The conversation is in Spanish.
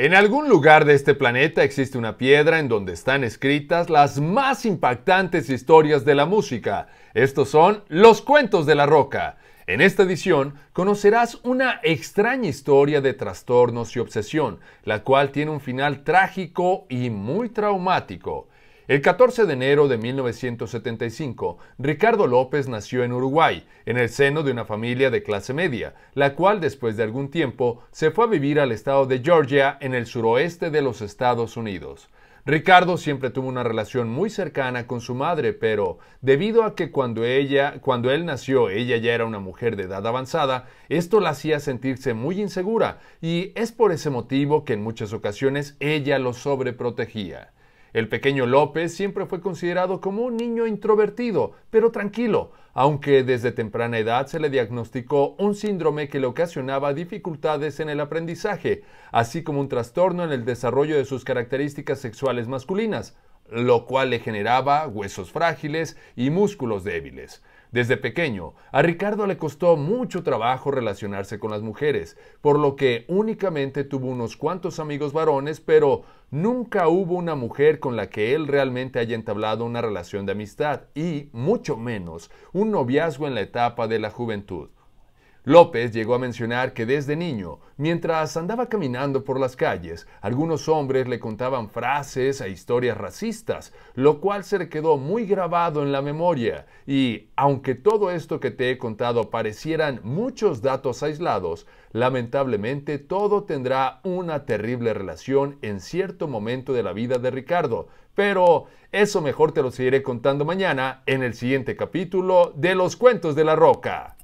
En algún lugar de este planeta existe una piedra en donde están escritas las más impactantes historias de la música. Estos son los cuentos de la roca. En esta edición conocerás una extraña historia de trastornos y obsesión, la cual tiene un final trágico y muy traumático. El 14 de enero de 1975, Ricardo López nació en Uruguay, en el seno de una familia de clase media, la cual después de algún tiempo se fue a vivir al estado de Georgia en el suroeste de los Estados Unidos. Ricardo siempre tuvo una relación muy cercana con su madre, pero debido a que cuando ella, cuando él nació, ella ya era una mujer de edad avanzada, esto la hacía sentirse muy insegura, y es por ese motivo que en muchas ocasiones ella lo sobreprotegía. El pequeño López siempre fue considerado como un niño introvertido, pero tranquilo, aunque desde temprana edad se le diagnosticó un síndrome que le ocasionaba dificultades en el aprendizaje, así como un trastorno en el desarrollo de sus características sexuales masculinas, lo cual le generaba huesos frágiles y músculos débiles. Desde pequeño, a Ricardo le costó mucho trabajo relacionarse con las mujeres, por lo que únicamente tuvo unos cuantos amigos varones, pero nunca hubo una mujer con la que él realmente haya entablado una relación de amistad y, mucho menos, un noviazgo en la etapa de la juventud. López llegó a mencionar que desde niño, mientras andaba caminando por las calles, algunos hombres le contaban frases e historias racistas, lo cual se le quedó muy grabado en la memoria. Y aunque todo esto que te he contado parecieran muchos datos aislados, lamentablemente todo tendrá una terrible relación en cierto momento de la vida de Ricardo. Pero eso mejor te lo seguiré contando mañana en el siguiente capítulo de Los Cuentos de la Roca.